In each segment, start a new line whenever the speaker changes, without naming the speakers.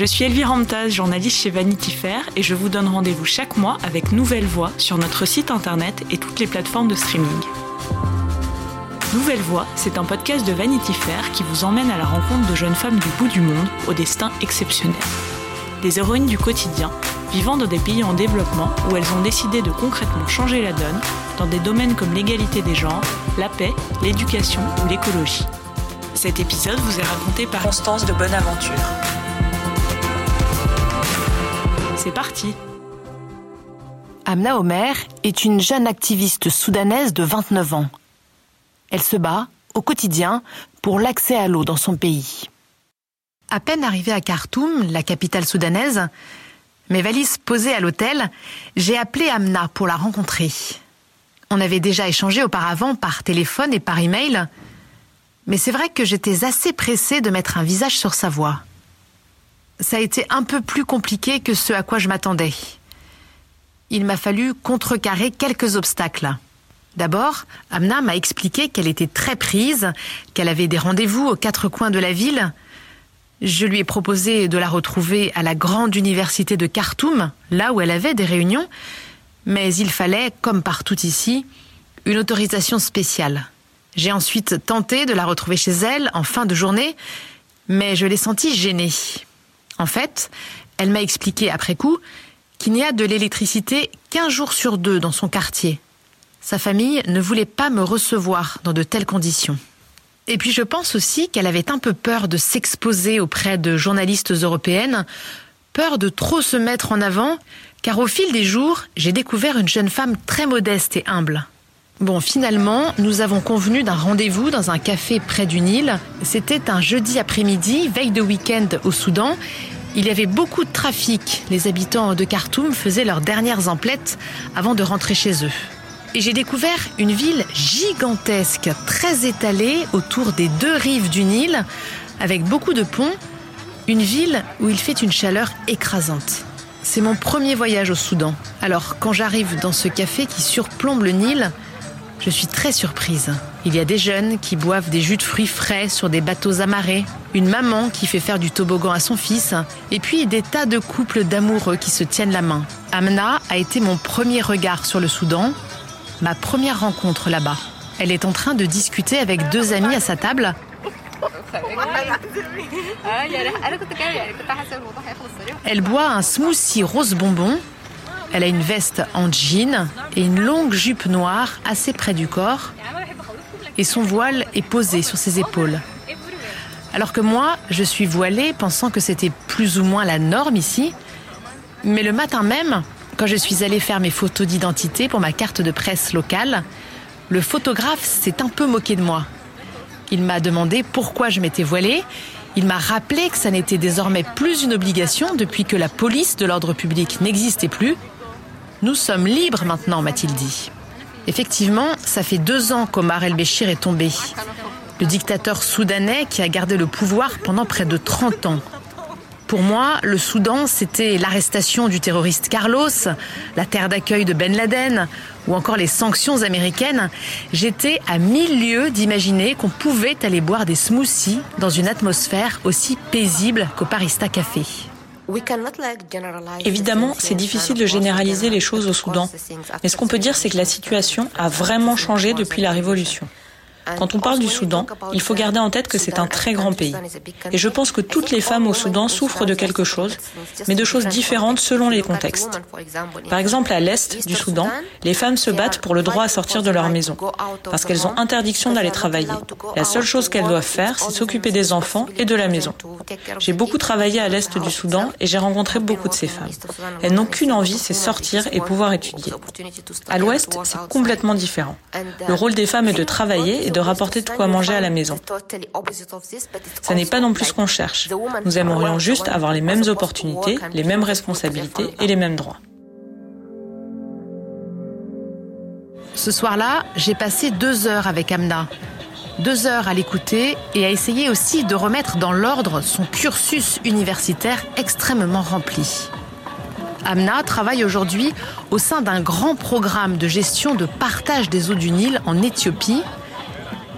Je suis Elvire Ramtaz, journaliste chez Vanity Fair, et je vous donne rendez-vous chaque mois avec Nouvelle Voix sur notre site internet et toutes les plateformes de streaming. Nouvelle Voix, c'est un podcast de Vanity Fair qui vous emmène à la rencontre de jeunes femmes du bout du monde au destin exceptionnel. Des héroïnes du quotidien, vivant dans des pays en développement où elles ont décidé de concrètement changer la donne dans des domaines comme l'égalité des genres, la paix, l'éducation ou l'écologie. Cet épisode vous est raconté par Constance de Bonaventure. C'est parti
Amna Omer est une jeune activiste soudanaise de 29 ans. Elle se bat, au quotidien, pour l'accès à l'eau dans son pays. À peine arrivée à Khartoum, la capitale soudanaise, mes valises posées à l'hôtel, j'ai appelé Amna pour la rencontrer. On avait déjà échangé auparavant par téléphone et par email, mais c'est vrai que j'étais assez pressée de mettre un visage sur sa voix ça a été un peu plus compliqué que ce à quoi je m'attendais. Il m'a fallu contrecarrer quelques obstacles. D'abord, Amna m'a expliqué qu'elle était très prise, qu'elle avait des rendez-vous aux quatre coins de la ville. Je lui ai proposé de la retrouver à la grande université de Khartoum, là où elle avait des réunions, mais il fallait, comme partout ici, une autorisation spéciale. J'ai ensuite tenté de la retrouver chez elle en fin de journée, mais je l'ai sentie gênée. En fait, elle m'a expliqué après coup qu'il n'y a de l'électricité qu'un jour sur deux dans son quartier. Sa famille ne voulait pas me recevoir dans de telles conditions. Et puis je pense aussi qu'elle avait un peu peur de s'exposer auprès de journalistes européennes, peur de trop se mettre en avant, car au fil des jours, j'ai découvert une jeune femme très modeste et humble. Bon, finalement, nous avons convenu d'un rendez-vous dans un café près du Nil. C'était un jeudi après-midi, veille de week-end au Soudan, il y avait beaucoup de trafic. Les habitants de Khartoum faisaient leurs dernières emplettes avant de rentrer chez eux. Et j'ai découvert une ville gigantesque, très étalée autour des deux rives du Nil, avec beaucoup de ponts. Une ville où il fait une chaleur écrasante. C'est mon premier voyage au Soudan. Alors, quand j'arrive dans ce café qui surplombe le Nil, je suis très surprise. Il y a des jeunes qui boivent des jus de fruits frais sur des bateaux amarrés, une maman qui fait faire du toboggan à son fils, et puis des tas de couples d'amoureux qui se tiennent la main. Amna a été mon premier regard sur le Soudan, ma première rencontre là-bas. Elle est en train de discuter avec deux amis à sa table. Elle boit un smoothie rose bonbon. Elle a une veste en jean et une longue jupe noire assez près du corps et son voile est posé sur ses épaules. Alors que moi, je suis voilée pensant que c'était plus ou moins la norme ici. Mais le matin même, quand je suis allée faire mes photos d'identité pour ma carte de presse locale, le photographe s'est un peu moqué de moi. Il m'a demandé pourquoi je m'étais voilée. Il m'a rappelé que ça n'était désormais plus une obligation depuis que la police de l'ordre public n'existait plus. Nous sommes libres maintenant, m'a-t-il dit. Effectivement, ça fait deux ans qu'Omar el-Béchir est tombé. Le dictateur soudanais qui a gardé le pouvoir pendant près de 30 ans. Pour moi, le Soudan, c'était l'arrestation du terroriste Carlos, la terre d'accueil de Ben Laden, ou encore les sanctions américaines. J'étais à mille lieues d'imaginer qu'on pouvait aller boire des smoothies dans une atmosphère aussi paisible qu'au Parista Café.
Évidemment, c'est difficile de généraliser les choses au Soudan, mais ce qu'on peut dire, c'est que la situation a vraiment changé depuis la révolution. Quand on parle du Soudan, il faut garder en tête que c'est un très grand pays. Et je pense que toutes les femmes au Soudan souffrent de quelque chose, mais de choses différentes selon les contextes. Par exemple, à l'est du Soudan, les femmes se battent pour le droit à sortir de leur maison, parce qu'elles ont interdiction d'aller travailler. La seule chose qu'elles doivent faire, c'est s'occuper des enfants et de la maison. J'ai beaucoup travaillé à l'est du Soudan et j'ai rencontré beaucoup de ces femmes. Elles n'ont qu'une envie, c'est sortir et pouvoir étudier. À l'ouest, c'est complètement différent. Le rôle des femmes est de travailler et de rapporter de quoi manger à la maison. Ça n'est pas non plus ce qu'on cherche. Nous aimerions juste avoir les mêmes opportunités, les mêmes responsabilités et les mêmes droits.
Ce soir-là, j'ai passé deux heures avec Amna. Deux heures à l'écouter et à essayer aussi de remettre dans l'ordre son cursus universitaire extrêmement rempli. Amna travaille aujourd'hui au sein d'un grand programme de gestion de partage des eaux du Nil en Éthiopie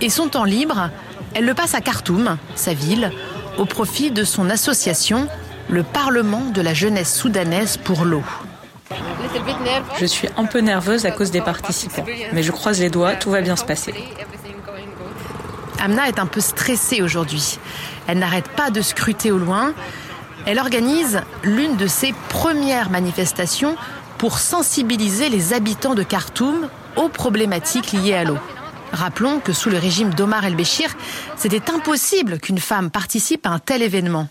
et son temps libre, elle le passe à Khartoum, sa ville, au profit de son association, le Parlement de la jeunesse soudanaise pour l'eau.
Je suis un peu nerveuse à cause des participants, mais je croise les doigts, tout va bien se passer.
Amna est un peu stressée aujourd'hui. Elle n'arrête pas de scruter au loin. Elle organise l'une de ses premières manifestations pour sensibiliser les habitants de Khartoum aux problématiques liées à l'eau. Rappelons que sous le régime d'Omar el-Béchir, c'était impossible qu'une femme participe à un tel événement.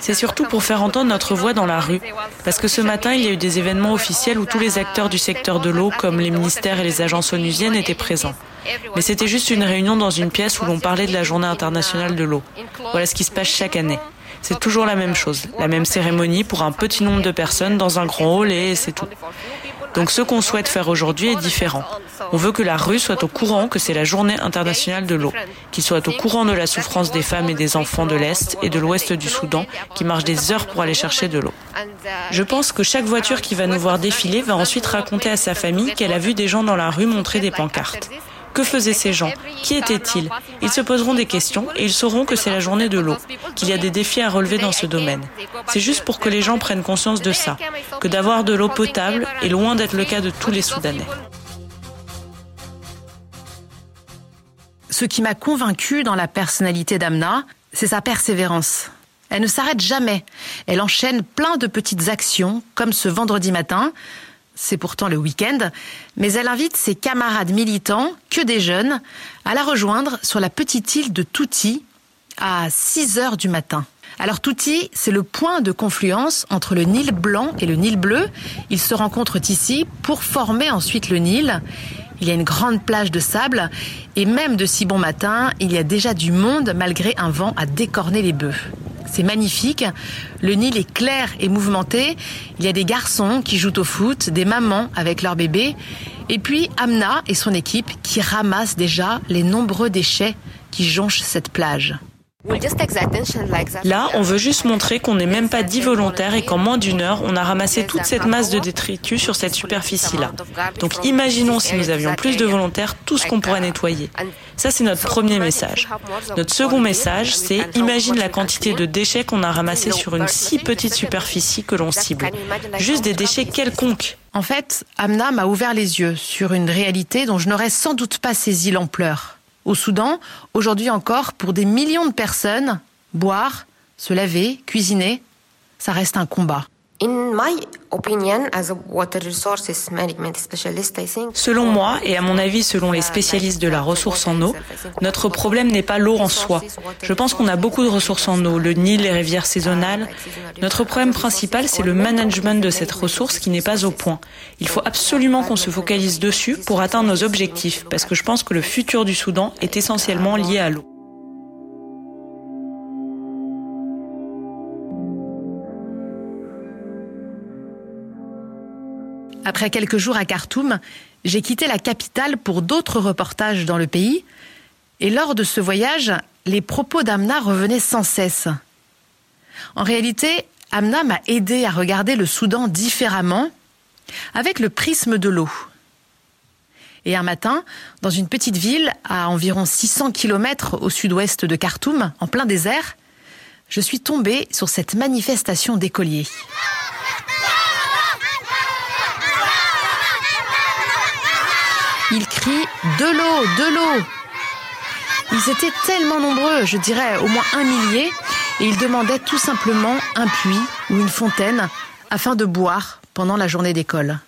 C'est surtout pour faire entendre notre voix dans la rue, parce que ce matin, il y a eu des événements officiels où tous les acteurs du secteur de l'eau, comme les ministères et les agences onusiennes, étaient présents. Mais c'était juste une réunion dans une pièce où l'on parlait de la journée internationale de l'eau. Voilà ce qui se passe chaque année. C'est toujours la même chose, la même cérémonie pour un petit nombre de personnes dans un grand hall et c'est tout. Donc ce qu'on souhaite faire aujourd'hui est différent. On veut que la rue soit au courant que c'est la journée internationale de l'eau, qu'il soit au courant de la souffrance des femmes et des enfants de l'Est et de l'Ouest du Soudan qui marchent des heures pour aller chercher de l'eau. Je pense que chaque voiture qui va nous voir défiler va ensuite raconter à sa famille qu'elle a vu des gens dans la rue montrer des pancartes. Que faisaient ces gens Qui étaient-ils Ils se poseront des questions et ils sauront que c'est la journée de l'eau, qu'il y a des défis à relever dans ce domaine. C'est juste pour que les gens prennent conscience de ça, que d'avoir de l'eau potable est loin d'être le cas de tous les Soudanais.
Ce qui m'a convaincu dans la personnalité d'Amna, c'est sa persévérance. Elle ne s'arrête jamais. Elle enchaîne plein de petites actions, comme ce vendredi matin, c'est pourtant le week-end, mais elle invite ses camarades militants, que des jeunes, à la rejoindre sur la petite île de Touti à 6 heures du matin. Alors Touti, c'est le point de confluence entre le Nil blanc et le Nil bleu. Ils se rencontrent ici pour former ensuite le Nil. Il y a une grande plage de sable et même de si bon matin, il y a déjà du monde malgré un vent à décorner les bœufs. C'est magnifique. Le Nil est clair et mouvementé. Il y a des garçons qui jouent au foot, des mamans avec leurs bébés, et puis Amna et son équipe qui ramassent déjà les nombreux déchets qui jonchent cette plage.
Là, on veut juste montrer qu'on n'est même pas dit volontaire et qu'en moins d'une heure, on a ramassé toute cette masse de détritus sur cette superficie-là. Donc imaginons si nous avions plus de volontaires, tout ce qu'on pourrait nettoyer. Ça, c'est notre premier message. Notre second message, c'est imagine la quantité de déchets qu'on a ramassés sur une si petite superficie que l'on cible. Juste des déchets quelconques.
En fait, Amna m'a ouvert les yeux sur une réalité dont je n'aurais sans doute pas saisi l'ampleur. Au Soudan, aujourd'hui encore, pour des millions de personnes, boire, se laver, cuisiner, ça reste un combat.
Selon moi, et à mon avis selon les spécialistes de la ressource en eau, notre problème n'est pas l'eau en soi. Je pense qu'on a beaucoup de ressources en eau, le Nil, les rivières saisonnales. Notre problème principal, c'est le management de cette ressource qui n'est pas au point. Il faut absolument qu'on se focalise dessus pour atteindre nos objectifs, parce que je pense que le futur du Soudan est essentiellement lié à l'eau.
Après quelques jours à Khartoum, j'ai quitté la capitale pour d'autres reportages dans le pays. Et lors de ce voyage, les propos d'Amna revenaient sans cesse. En réalité, Amna m'a aidé à regarder le Soudan différemment, avec le prisme de l'eau. Et un matin, dans une petite ville à environ 600 km au sud-ouest de Khartoum, en plein désert, je suis tombée sur cette manifestation d'écoliers. Ils crient de l'eau, de l'eau. Ils étaient tellement nombreux, je dirais au moins un millier, et ils demandaient tout simplement un puits ou une fontaine afin de boire pendant la journée d'école.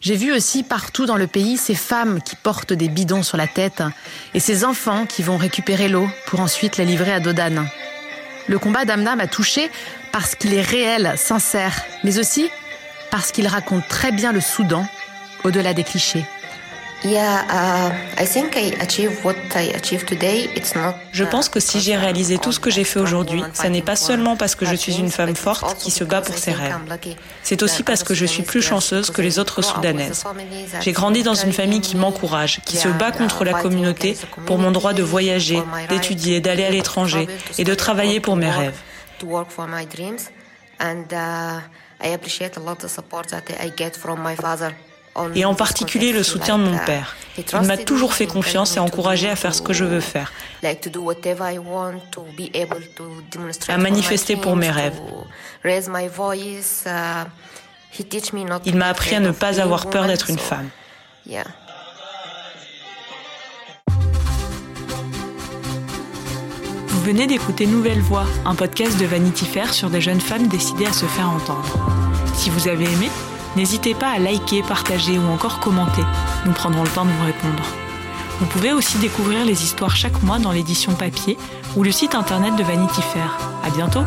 J'ai vu aussi partout dans le pays ces femmes qui portent des bidons sur la tête et ces enfants qui vont récupérer l'eau pour ensuite la livrer à Dodane. Le combat d'Amna m'a touché parce qu'il est réel, sincère, mais aussi parce qu'il raconte très bien le Soudan au-delà des clichés.
Je pense que si j'ai réalisé tout ce que j'ai fait aujourd'hui, ça n'est pas seulement parce que je suis une femme forte qui se bat pour ses rêves. C'est aussi parce que je suis plus chanceuse que les autres Soudanaises. J'ai grandi dans une famille qui m'encourage, qui se bat contre la communauté pour mon droit de voyager, d'étudier, d'aller à l'étranger et de travailler pour mes rêves. Et en particulier le soutien de mon père. Il m'a toujours fait confiance et encouragé à faire ce que je veux faire, à manifester pour mes rêves. Il m'a appris à ne pas avoir peur d'être une femme. Vous venez d'écouter Nouvelle Voix, un podcast de Vanity Fair sur des jeunes femmes décidées à se faire entendre. Si vous avez aimé, n'hésitez pas à liker, partager ou encore commenter. Nous prendrons le temps de vous répondre. Vous pouvez aussi découvrir les histoires chaque mois dans l'édition papier ou le site internet de Vanity Fair. À bientôt!